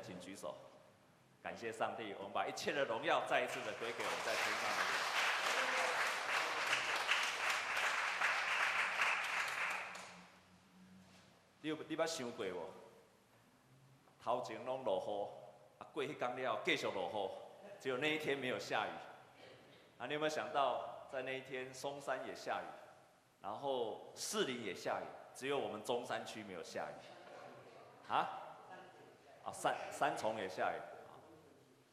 请举手。感谢上帝，我们把一切的荣耀再一次的归给我们在天上的主。你有你捌想过无？头前拢落雨，啊过迄天了继续落雨，只有那一天没有下雨。啊，你有没有想到，在那一天松山也下雨，然后士林也下雨，只有我们中山区没有下雨？啊？啊，三三重也下雨，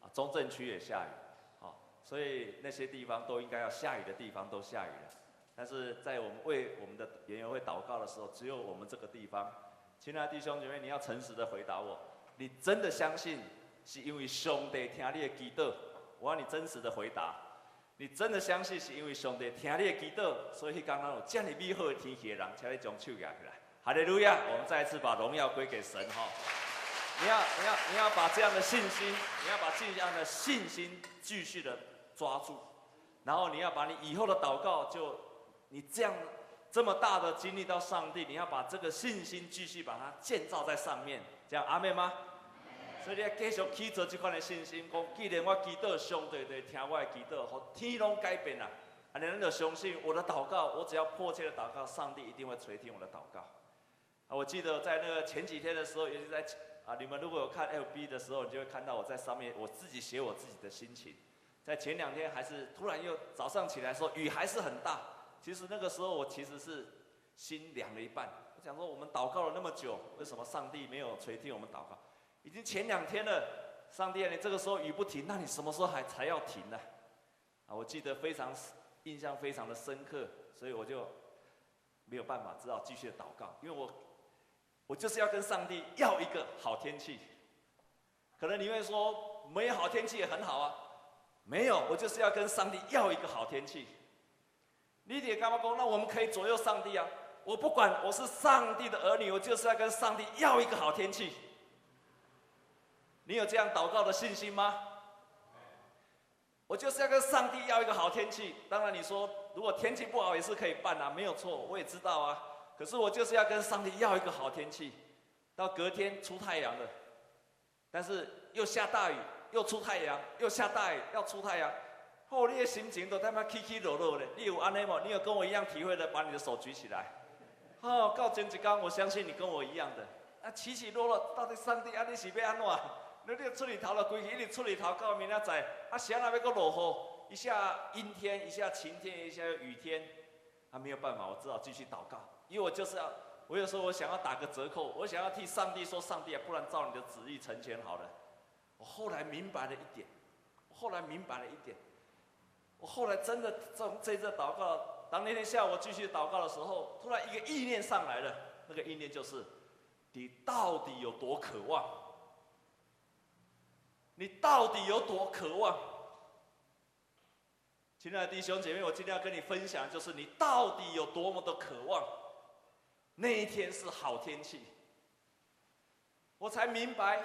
啊，中正区也下雨，好，所以那些地方都应该要下雨的地方都下雨了。但是在我们为我们的园游会祷告的时候，只有我们这个地方，亲爱的弟兄姐妹，你要诚实的回答我，你真的相信是因为上帝听你的祈祷？我要你真实的回答，你真的相信是因为上帝听你的祈祷，所以刚刚有这么美好的天气的人，才会将手举起来。哈利路亚！我们再一次把荣耀归给神哈。你要你要你要把这样的信心，你要把这样的信心继续的抓住，然后你要把你以后的祷告就。你这样这么大的经历到上帝，你要把这个信心继续把它建造在上面，这样阿妹吗？所以你要继续去做这块的信心。讲既然我祈祷上帝在听我的祈祷，和天拢改变了，你们就相信我的祷告，我只要迫切的祷告，上帝一定会垂听我的祷告。啊，我记得在那个前几天的时候，也是在啊，你们如果有看 FB 的时候，你就会看到我在上面，我自己写我自己的心情。在前两天还是突然又早上起来说雨还是很大。其实那个时候我其实是心凉了一半，我想说我们祷告了那么久，为什么上帝没有垂听我们祷告？已经前两天了，上帝啊，你这个时候雨不停，那你什么时候还才要停呢？啊，我记得非常印象非常的深刻，所以我就没有办法，只好继续祷告，因为我我就是要跟上帝要一个好天气。可能你会说没有好天气也很好啊，没有，我就是要跟上帝要一个好天气。你得干嘛？那我们可以左右上帝啊！我不管，我是上帝的儿女，我就是要跟上帝要一个好天气。你有这样祷告的信心吗？我就是要跟上帝要一个好天气。当然你说，如果天气不好也是可以办啊，没有错，我也知道啊。可是我就是要跟上帝要一个好天气，到隔天出太阳了，但是又下大雨，又出太阳，又下大雨，要出太阳。哦，你的心情都他妈起起落落的，你有安尼吗？你有跟我一样体会的，把你的手举起来。哦，到前一天，我相信你跟我一样的。啊，起起落落，到底上帝啊，你是要安怎？那你要出里头了，规日一直出里头，到明仔载，啊，谁那边个落雨？一下阴天，一下晴天，一下雨天，啊，没有办法，我只好继续祷告，因为我就是要，我有时候我想要打个折扣，我想要替上帝说，上帝啊，不然照你的旨意成全好了。我后来明白了一点，我后来明白了一点。我后来真的从这这祷告，当那天下午我继续祷告的时候，突然一个意念上来了。那个意念就是：你到底有多渴望？你到底有多渴望？亲爱的弟兄姐妹，我今天要跟你分享，就是你到底有多么的渴望。那一天是好天气，我才明白。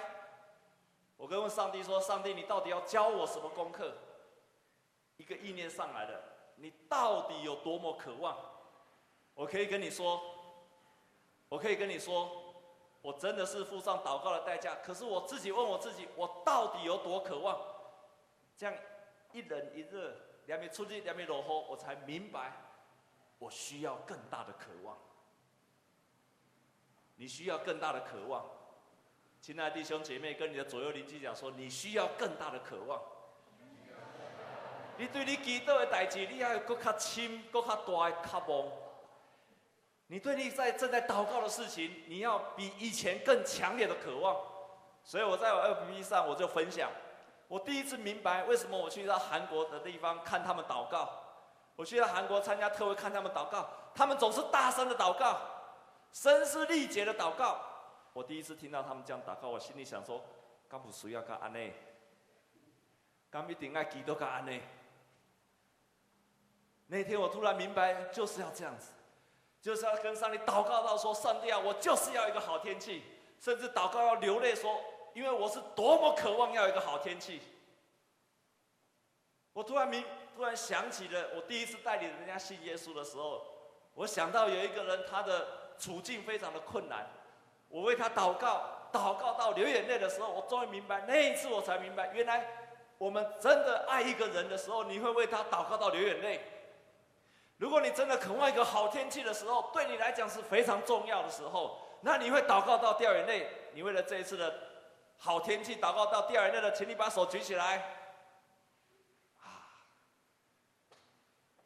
我跟问上帝说：上帝，你到底要教我什么功课？一个意念上来了，你到底有多么渴望？我可以跟你说，我可以跟你说，我真的是付上祷告的代价。可是我自己问我自己，我到底有多渴望？这样一冷一热，两边出去，两边落后，我才明白，我需要更大的渴望。你需要更大的渴望，亲爱的弟兄姐妹，跟你的左右邻居讲说，你需要更大的渴望。你对你祈祷的代志，你要更加深、更加大的渴望。你对你在正在祷告的事情，你要比以前更强烈的渴望。所以我在我 FB 上我就分享，我第一次明白为什么我去到韩国的地方看他们祷告，我去到韩国参加特会看他们祷告，他们总是大声的祷告，声嘶力竭的祷告。我第一次听到他们这样祷告，我心里想说，干不需要干安内，干一定爱祈祷干安内。那天我突然明白，就是要这样子，就是要跟上帝祷告到说：“上帝啊，我就是要一个好天气。”甚至祷告要流泪说：“因为我是多么渴望要一个好天气。”我突然明，突然想起了我第一次带领人家信耶稣的时候，我想到有一个人，他的处境非常的困难，我为他祷告，祷告到流眼泪的时候，我终于明白，那一次我才明白，原来我们真的爱一个人的时候，你会为他祷告到流眼泪。如果你真的渴望一个好天气的时候，对你来讲是非常重要的时候，那你会祷告到掉眼泪。你为了这一次的好天气祷告到掉眼泪的，请你把手举起来。啊，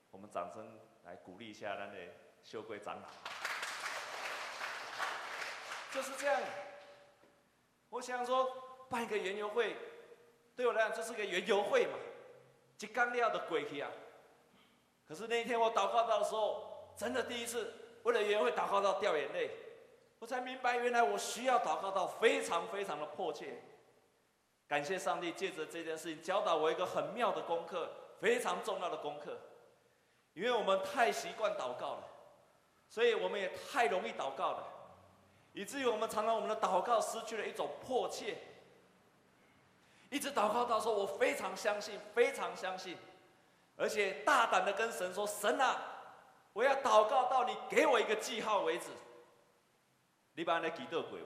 我们掌声来鼓励一下那位秀贵长老。就是这样。我想说，办一个园游会，对我来讲就是个园游会嘛，就刚料的鬼气啊。可是那一天我祷告到的时候，真的第一次为了园会祷告到掉眼泪，我才明白原来我需要祷告到非常非常的迫切。感谢上帝借着这件事情教导我一个很妙的功课，非常重要的功课。因为我们太习惯祷告了，所以我们也太容易祷告了，以至于我们常常我们的祷告失去了一种迫切。一直祷告到说，我非常相信，非常相信。而且大胆的跟神说：“神啊，我要祷告到你给我一个记号为止。”你把那祈祷过？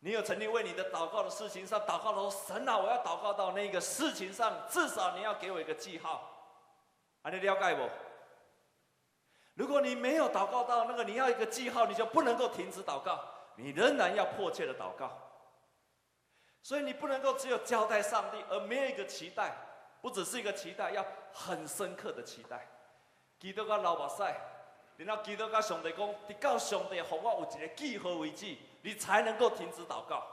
你有曾经为你的祷告的事情上祷告的说：“神啊，我要祷告到那个事情上，至少你要给我一个记号。”啊，你了解不？如果你没有祷告到那个你要一个记号，你就不能够停止祷告，你仍然要迫切的祷告。所以你不能够只有交代上帝，而没有一个期待。不只是一个期待，要很深刻的期待。祈祷到流目屎，然后祈祷到上帝讲，直到上帝给我有一个记号为止，你才能够停止祷告。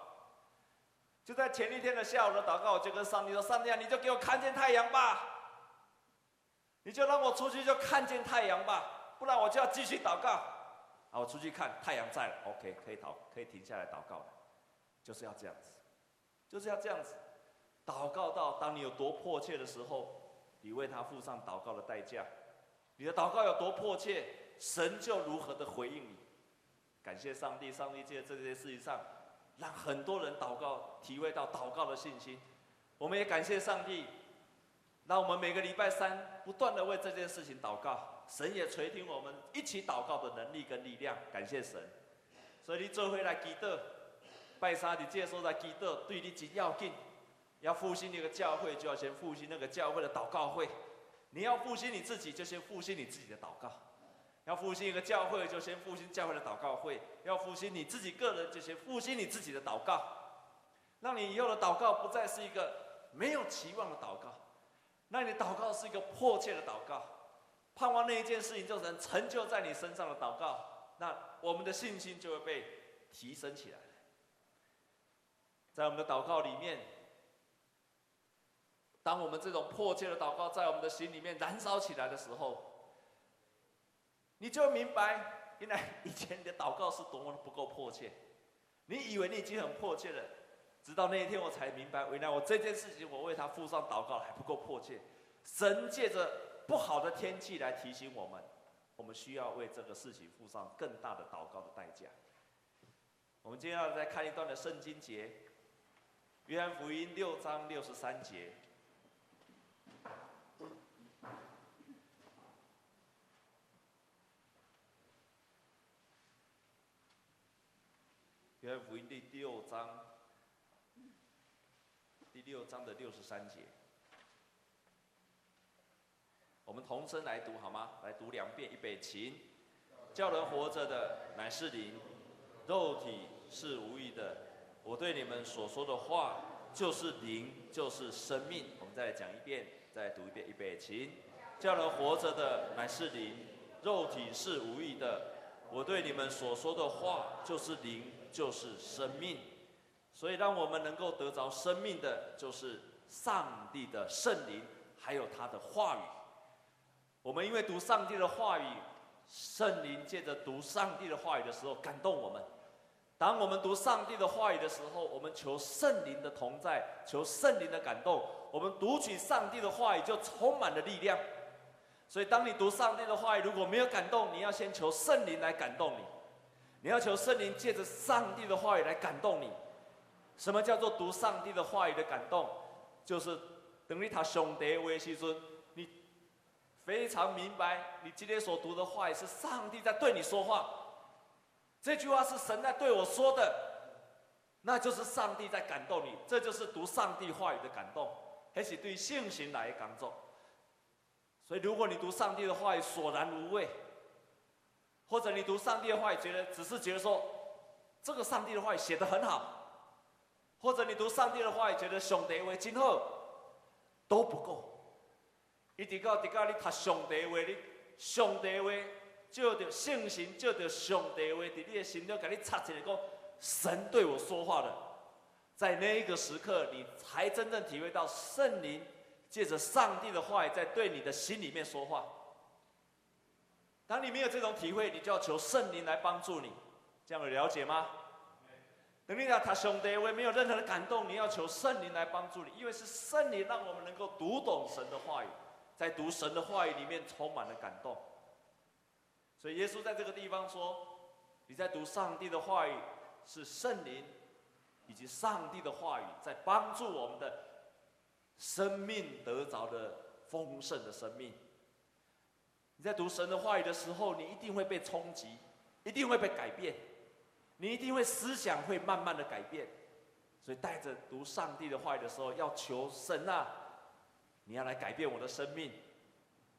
就在前一天的下午的祷告，我就跟上帝说：“上帝啊，你就给我看见太阳吧，你就让我出去就看见太阳吧，不然我就要继续祷告。”啊，我出去看太阳在了，OK，可以祷，可以停下来祷告了，就是要这样子，就是要这样子。祷告到当你有多迫切的时候，你为他付上祷告的代价。你的祷告有多迫切，神就如何的回应你。感谢上帝，上帝借这些事情上，让很多人祷告，体会到祷告的信心。我们也感谢上帝，让我们每个礼拜三不断的为这件事情祷告，神也垂听我们一起祷告的能力跟力量。感谢神。所以你做回来祈祷，拜三你接受来祈祷，对你真要紧。要复兴那个教会，就要先复兴那个教会的祷告会。你要复兴你自己，就先复兴你自己的祷告。要复兴一个教会，就先复兴教会的祷告会。要复兴你自己个人，就先复兴你自己的祷告。让你以后的祷告不再是一个没有期望的祷告，让你祷告是一个迫切的祷告，盼望那一件事情就能成就在你身上的祷告。那我们的信心就会被提升起来。在我们的祷告里面。当我们这种迫切的祷告在我们的心里面燃烧起来的时候，你就明白，原来以前你的祷告是多么的不够迫切。你以为你已经很迫切了，直到那一天我才明白，原来我这件事情我为他付上祷告还不够迫切。神借着不好的天气来提醒我们，我们需要为这个事情付上更大的祷告的代价。我们接下来再看一段的圣经节，约翰福音六章六十三节。约翰福音第六章，第六章的六十三节，我们同声来读好吗？来读两遍，预备起。叫人活着的乃是灵，肉体是无益的。我对你们所说的话就是灵，就是生命。我们再来讲一遍，再读一遍，预备起。叫人活着的乃是灵，肉体是无益的。我对你们所说的话就是灵。就是生命，所以让我们能够得着生命的，就是上帝的圣灵，还有他的话语。我们因为读上帝的话语，圣灵借着读上帝的话语的时候感动我们。当我们读上帝的话语的时候，我们求圣灵的同在，求圣灵的感动。我们读取上帝的话语就充满了力量。所以，当你读上帝的话语如果没有感动，你要先求圣灵来感动你。你要求圣灵借着上帝的话语来感动你。什么叫做读上帝的话语的感动？就是等于他兄弟为师尊，非常明白，你今天所读的话语是上帝在对你说话。这句话是神在对我说的，那就是上帝在感动你，这就是读上帝话语的感动，还是对信心来感动。所以，如果你读上帝的话语索然无味，或者你读上帝的话语觉得只是觉得说，这个上帝的话语写得很好，或者你读上帝的话语觉得兄弟为今后都不够，一直到直到你读上帝话，你上帝话。就着信心，就着上帝话，在你的心中给你插起来，讲神对我说话了。在那一个时刻，你才真正体会到圣灵借着上帝的话语在对你的心里面说话。当你没有这种体会，你就要求圣灵来帮助你。这样有了解吗？等你讲他上帝话没有任何的感动，你要求圣灵来帮助你，因为是圣灵让我们能够读懂神的话语，在读神的话语里面充满了感动。所以耶稣在这个地方说：“你在读上帝的话语，是圣灵以及上帝的话语在帮助我们的生命得着的丰盛的生命。你在读神的话语的时候，你一定会被冲击，一定会被改变，你一定会思想会慢慢的改变。所以带着读上帝的话语的时候，要求神啊，你要来改变我的生命，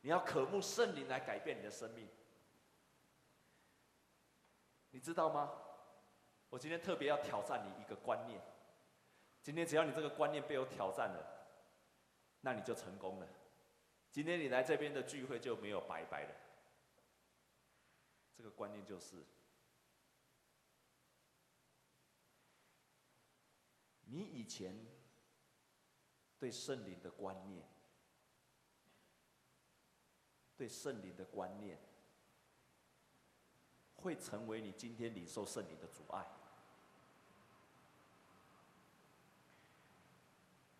你要渴慕圣灵来改变你的生命。”你知道吗？我今天特别要挑战你一个观念。今天只要你这个观念被我挑战了，那你就成功了。今天你来这边的聚会就没有白白的。这个观念就是，你以前对圣灵的观念，对圣灵的观念。会成为你今天领受圣灵的阻碍。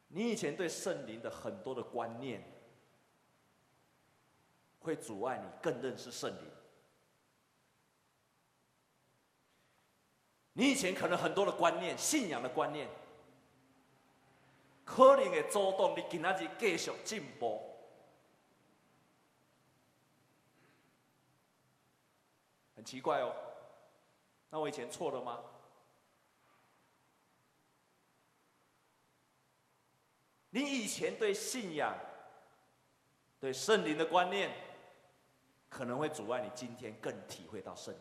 你以前对圣灵的很多的观念，会阻碍你更认识圣灵。你以前可能很多的观念、信仰的观念，可能会阻挡你今仔日继续进步。很奇怪哦，那我以前错了吗？你以前对信仰、对圣灵的观念，可能会阻碍你今天更体会到圣灵。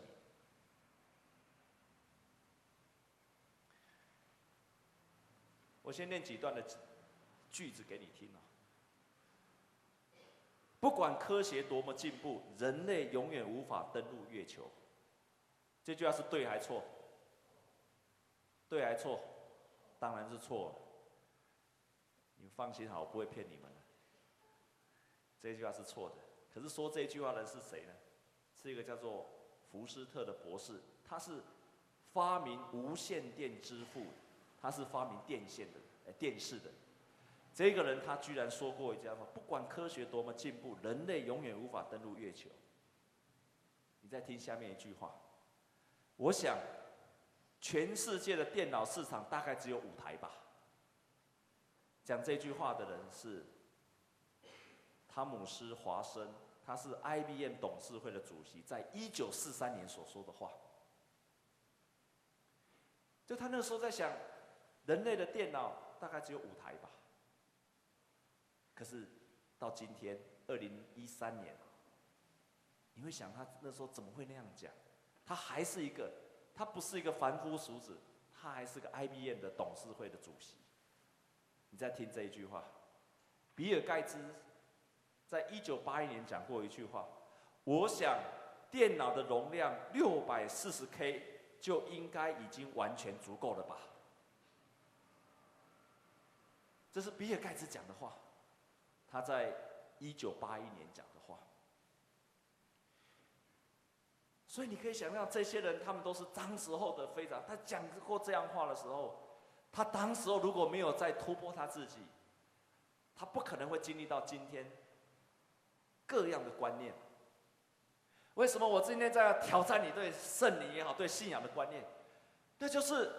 我先念几段的句子给你听。不管科学多么进步，人类永远无法登陆月球。这句话是对还错？对还错？当然是错。你们放心好，我不会骗你们的。这句话是错的。可是说这句话的人是谁呢？是一个叫做福斯特的博士，他是发明无线电之父，他是发明电线的，呃，电视的。这个人他居然说过一句话：不管科学多么进步，人类永远无法登陆月球。你再听下面一句话，我想，全世界的电脑市场大概只有五台吧。讲这句话的人是汤姆斯·华生，他是 IBM 董事会的主席，在一九四三年所说的话。就他那时候在想，人类的电脑大概只有五台吧。可是到今天二零一三年，你会想他那时候怎么会那样讲？他还是一个，他不是一个凡夫俗子，他还是个 IBM 的董事会的主席。你再听这一句话，比尔盖茨在一九八一年讲过一句话：“我想电脑的容量六百四十 K 就应该已经完全足够了吧？”这是比尔盖茨讲的话。他在一九八一年讲的话，所以你可以想象，这些人他们都是当时候的非常。他讲过这样话的时候，他当时候如果没有再突破他自己，他不可能会经历到今天各样的观念。为什么我今天在挑战你对圣灵也好，对信仰的观念？那就是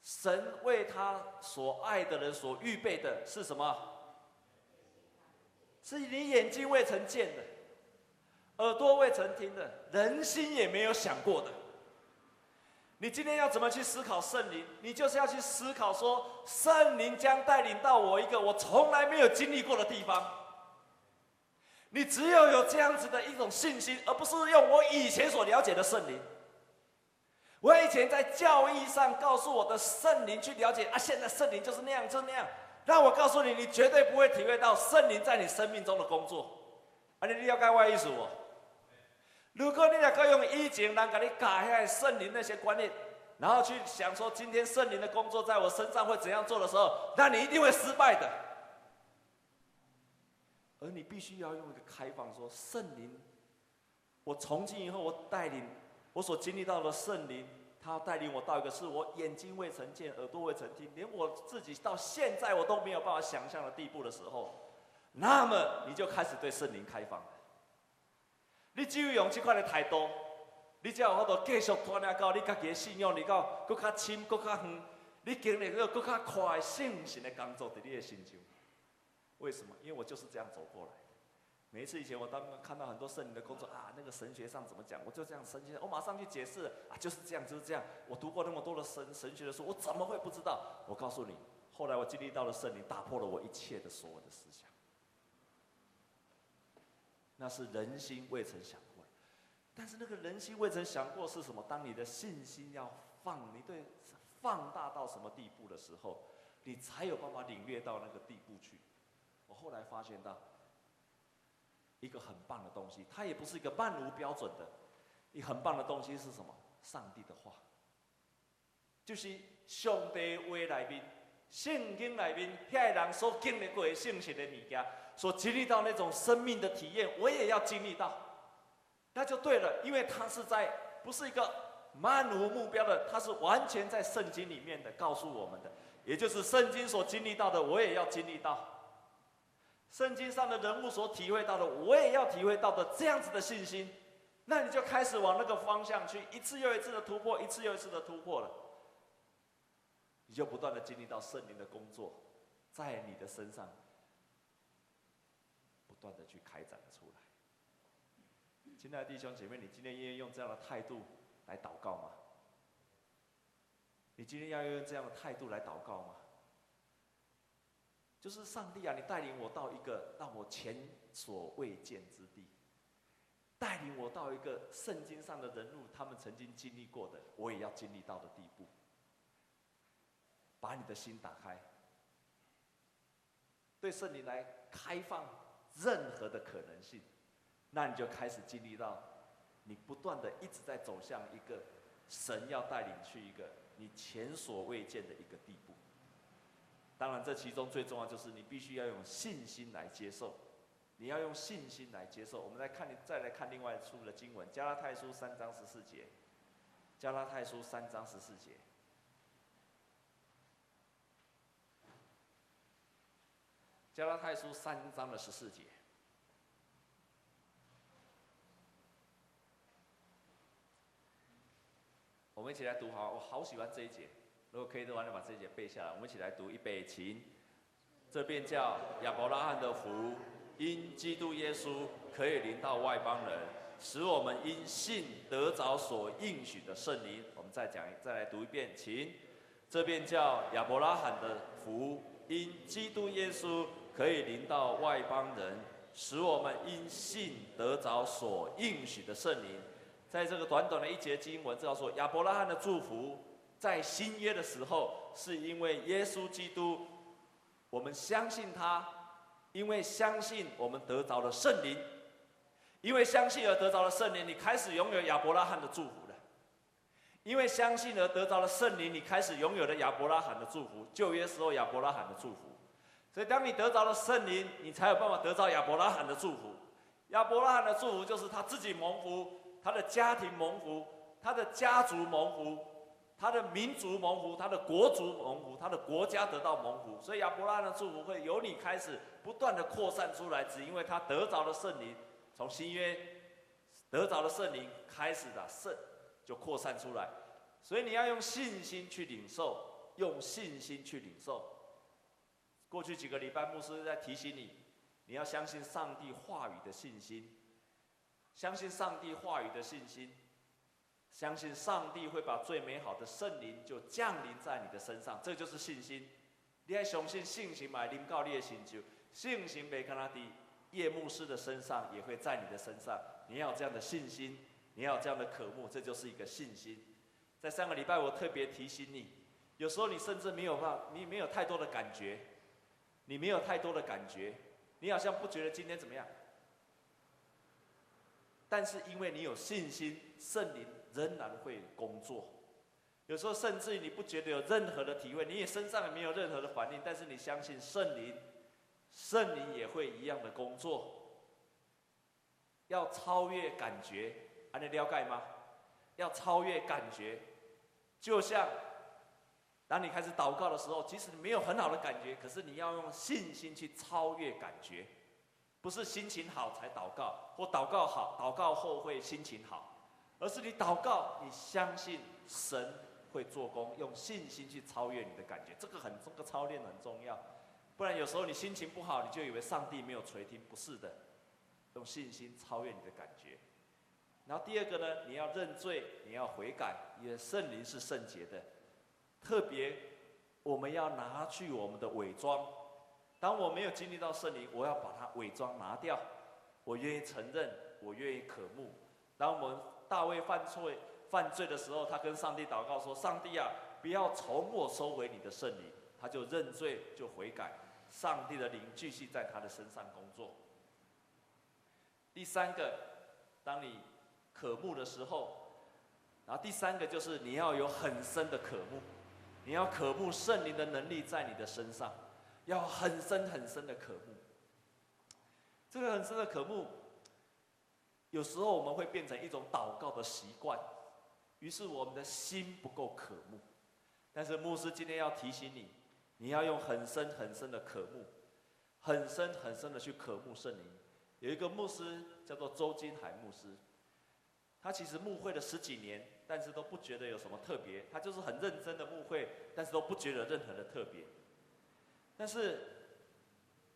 神为他所爱的人所预备的是什么？是你眼睛未曾见的，耳朵未曾听的，人心也没有想过的。你今天要怎么去思考圣灵？你就是要去思考说，圣灵将带领到我一个我从来没有经历过的地方。你只有有这样子的一种信心，而不是用我以前所了解的圣灵。我以前在教义上告诉我的圣灵去了解啊，现在圣灵就是那样，就是那样。让我告诉你，你绝对不会体会到圣灵在你生命中的工作。啊，你你要该外意思我。如果你能够用以前人给你改下圣灵那些观念，然后去想说今天圣灵的工作在我身上会怎样做的时候，那你一定会失败的。而你必须要用一个开放说，圣灵，我从今以后我带领我所经历到的圣灵，他带领我到一个是我眼睛未曾见、耳朵未曾听，连我自己到现在我都没有办法想象的地步的时候，那么你就开始对圣灵开放。你只有用这块的态度，你才有法度继续锻炼到你家己的信仰，你到更加深、更加远，你经历个更加快圣神的工作在你的心中。为什么？因为我就是这样走过来。每一次以前我当看到很多圣灵的工作啊，那个神学上怎么讲，我就这样神学，我马上去解释啊，就是这样，就是这样。我读过那么多的神神学的书，我怎么会不知道？我告诉你，后来我经历到了圣灵，打破了我一切的所有的思想。那是人心未曾想过，但是那个人心未曾想过是什么？当你的信心要放，你对放大到什么地步的时候，你才有办法领略到那个地步去。我后来发现到一个很棒的东西，它也不是一个漫无标准的，一很棒的东西是什么？上帝的话，就是上帝话里面，圣经里面，遐人所经历过的圣贤的物件。所经历到那种生命的体验，我也要经历到，那就对了，因为它是在不是一个漫无目标的，它是完全在圣经里面的告诉我们的，也就是圣经所经历到的，我也要经历到，圣经上的人物所体会到的，我也要体会到的这样子的信心，那你就开始往那个方向去，一次又一次的突破，一次又一次的突破了，你就不断的经历到圣灵的工作在你的身上。不断的去开展出来，亲爱的弟兄姐妹，你今天愿意用这样的态度来祷告吗？你今天要用这样的态度来祷告吗？就是上帝啊，你带领我到一个让我前所未见之地，带领我到一个圣经上的人物他们曾经经历过的，我也要经历到的地步。把你的心打开，对圣灵来开放。任何的可能性，那你就开始经历到，你不断的一直在走向一个神要带领去一个你前所未见的一个地。当然，这其中最重要就是你必须要用信心来接受，你要用信心来接受。我们来看，再来看另外一处的经文，《加拉太书》三章十四节，《加拉太书》三章十四节。加拉太书三章的十四节，我们一起来读好，我好喜欢这一节。如果可以的话，就把这节背下来。我们一起来读一备，请。这便叫亚伯拉罕的福，因基督耶稣可以临到外邦人，使我们因信得着所应许的圣灵。我们再讲，再来读一遍，请。这便叫亚伯拉罕的福，因基督耶稣。可以临到外邦人，使我们因信得着所应许的圣灵。在这个短短的一节经文，这样说：亚伯拉罕的祝福，在新约的时候，是因为耶稣基督，我们相信他，因为相信我们得着了圣灵，因为相信而得着了圣灵，你开始拥有亚伯拉罕的祝福了。因为相信而得着了圣灵，你开始拥有了亚伯拉罕的祝福。旧约时候亚伯拉罕的祝福。所以，当你得着了圣灵，你才有办法得到亚伯拉罕的祝福。亚伯拉罕的祝福就是他自己蒙福，他的家庭蒙福，他的家族蒙福，他的民族蒙福，他的国族蒙福，他的国家得到蒙福。所以，亚伯拉罕的祝福会由你开始不断的扩散出来，只因为他得着了圣灵。从新约得着了圣灵开始的圣就扩散出来。所以，你要用信心去领受，用信心去领受。过去几个礼拜，牧师在提醒你，你要相信上帝话语的信心。相信上帝话语的信心，相信上帝会把最美好的圣灵就降临在你的身上，这就是信心。你还相信信心嘛？临高你的心就信心被看他的叶牧师的身上，也会在你的身上。你要有这样的信心，你要有这样的渴慕，这就是一个信心。在上个礼拜，我特别提醒你，有时候你甚至没有办法，你没有太多的感觉，你没有太多的感觉，你好像不觉得今天怎么样。但是因为你有信心，圣灵仍然会工作。有时候甚至于你不觉得有任何的体会，你也身上也没有任何的反应，但是你相信圣灵，圣灵也会一样的工作。要超越感觉，还能了解吗？要超越感觉，就像当你开始祷告的时候，即使你没有很好的感觉，可是你要用信心去超越感觉，不是心情好才祷告，或祷告好，祷告后会心情好，而是你祷告，你相信神会做工，用信心去超越你的感觉，这个很这个操练很重要，不然有时候你心情不好，你就以为上帝没有垂听，不是的，用信心超越你的感觉。然后第二个呢，你要认罪，你要悔改，因为圣灵是圣洁的。特别，我们要拿去我们的伪装。当我没有经历到圣灵，我要把它伪装拿掉。我愿意承认，我愿意渴慕。当我们大卫犯错犯罪的时候，他跟上帝祷告说：“上帝啊，不要从我收回你的圣灵。”他就认罪，就悔改。上帝的灵继续在他的身上工作。第三个，当你渴慕的时候，然后第三个就是你要有很深的渴慕，你要渴慕圣灵的能力在你的身上，要很深很深的渴慕。这个很深的渴慕，有时候我们会变成一种祷告的习惯，于是我们的心不够渴慕。但是牧师今天要提醒你，你要用很深很深的渴慕，很深很深的去渴慕圣灵。有一个牧师叫做周金海牧师。他其实牧会了十几年，但是都不觉得有什么特别。他就是很认真的牧会，但是都不觉得任何的特别。但是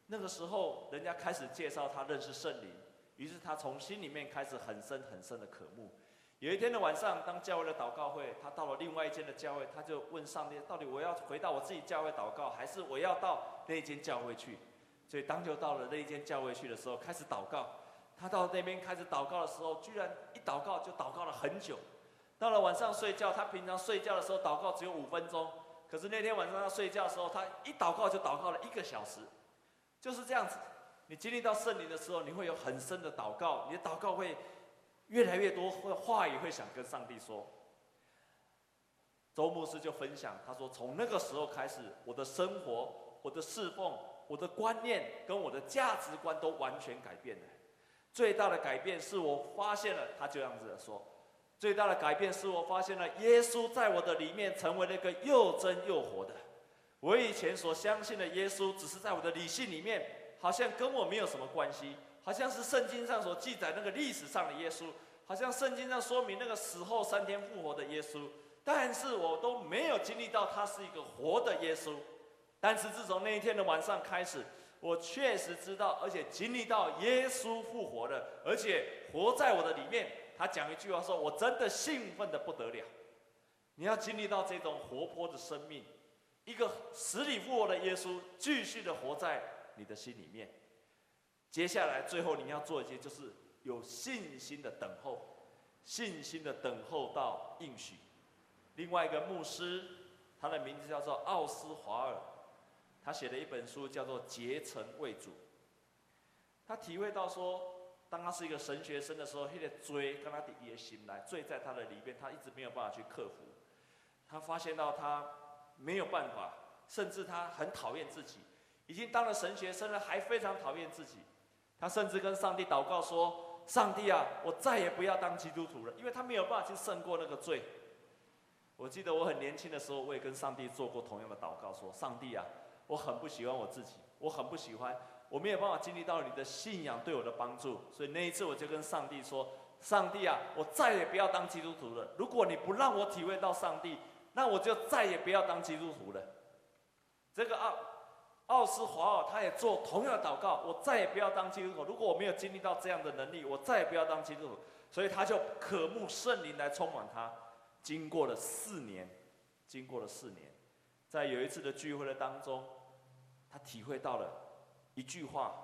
那个时候，人家开始介绍他认识圣灵，于是他从心里面开始很深很深的渴慕。有一天的晚上，当教会的祷告会，他到了另外一间的教会，他就问上帝：到底我要回到我自己教会祷告，还是我要到那一间教会去？所以当就到了那一间教会去的时候，开始祷告。他到那边开始祷告的时候，居然一祷告就祷告了很久。到了晚上睡觉，他平常睡觉的时候祷告只有五分钟，可是那天晚上他睡觉的时候，他一祷告就祷告了一个小时。就是这样子，你经历到圣灵的时候，你会有很深的祷告，你的祷告会越来越多，会话语会想跟上帝说。周牧师就分享，他说从那个时候开始，我的生活、我的侍奉、我的观念跟我的价值观都完全改变了。最大的改变是我发现了，他就这样子说，最大的改变是我发现了耶稣在我的里面成为了一个又真又活的。我以前所相信的耶稣，只是在我的理性里面，好像跟我没有什么关系，好像是圣经上所记载那个历史上的耶稣，好像圣经上说明那个死后三天复活的耶稣，但是我都没有经历到他是一个活的耶稣。但是自从那一天的晚上开始。我确实知道，而且经历到耶稣复活了，而且活在我的里面。他讲一句话说：“我真的兴奋的不得了。”你要经历到这种活泼的生命，一个死里复活的耶稣，继续的活在你的心里面。接下来，最后你要做一件，就是有信心的等候，信心的等候到应许。另外一个牧师，他的名字叫做奥斯华尔。他写了一本书，叫做《结成为主》。他体会到说，当他是一个神学生的时候，他的罪跟他的野心来，罪在他的里边，他一直没有办法去克服。他发现到他没有办法，甚至他很讨厌自己，已经当了神学生了，还非常讨厌自己。他甚至跟上帝祷告说：“上帝啊，我再也不要当基督徒了，因为他没有办法去胜过那个罪。”我记得我很年轻的时候，我也跟上帝做过同样的祷告，说：“上帝啊。”我很不喜欢我自己，我很不喜欢，我没有办法经历到你的信仰对我的帮助，所以那一次我就跟上帝说：“上帝啊，我再也不要当基督徒了。如果你不让我体会到上帝，那我就再也不要当基督徒了。”这个啊奥斯华尔他也做同样的祷告，我再也不要当基督徒。如果我没有经历到这样的能力，我再也不要当基督徒。所以他就渴慕圣灵来充满他。经过了四年，经过了四年，在有一次的聚会的当中，他体会到了一句话：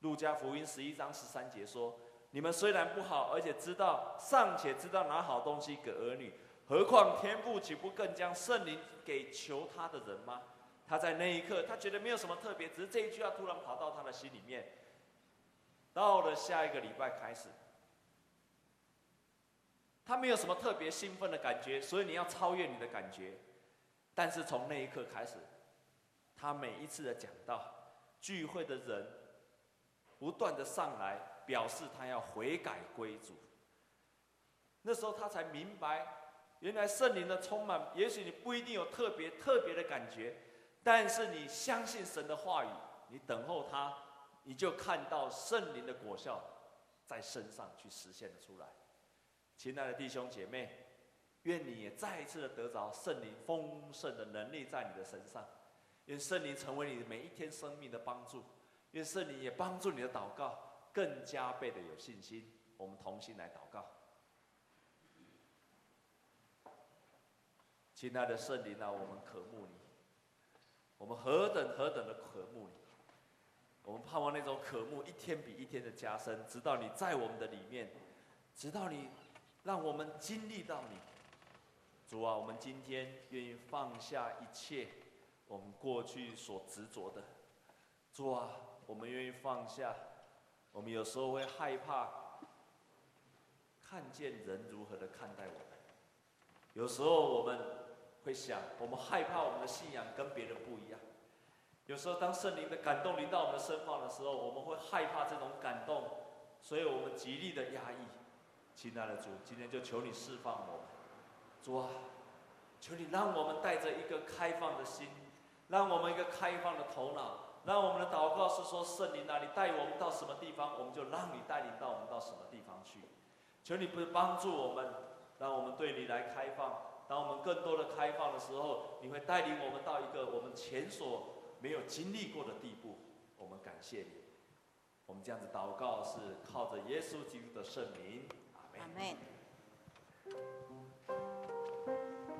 路加福音十一章十三节说：“你们虽然不好，而且知道尚且知道拿好东西给儿女，何况天父岂不更将圣灵给求他的人吗？”他在那一刻，他觉得没有什么特别，只是这一句话突然跑到他的心里面。到了下一个礼拜开始，他没有什么特别兴奋的感觉，所以你要超越你的感觉。但是从那一刻开始，他每一次的讲道，聚会的人不断的上来表示他要悔改归主。那时候他才明白，原来圣灵的充满，也许你不一定有特别特别的感觉。但是你相信神的话语，你等候他，你就看到圣灵的果效在身上去实现了出来。亲爱的弟兄姐妹，愿你也再一次的得着圣灵丰盛的能力在你的身上，愿圣灵成为你每一天生命的帮助，愿圣灵也帮助你的祷告更加倍的有信心。我们同心来祷告，亲爱的圣灵啊，我们渴慕你。我们何等何等的渴慕你，我们盼望那种渴慕一天比一天的加深，直到你在我们的里面，直到你让我们经历到你。主啊，我们今天愿意放下一切我们过去所执着的。主啊，我们愿意放下，我们有时候会害怕看见人如何的看待我们，有时候我们。会想，我们害怕我们的信仰跟别人不一样。有时候，当圣灵的感动临到我们的身上的时候，我们会害怕这种感动，所以我们极力的压抑。亲爱的主，今天就求你释放我们。主啊，求你让我们带着一个开放的心，让我们一个开放的头脑，让我们的祷告是说：圣灵啊，你带我们到什么地方，我们就让你带领到我们到什么地方去。求你不帮助我们，让我们对你来开放。当我们更多的开放的时候，你会带领我们到一个我们前所没有经历过的地步。我们感谢你。我们这样子祷告是靠着耶稣基督的圣名。阿门。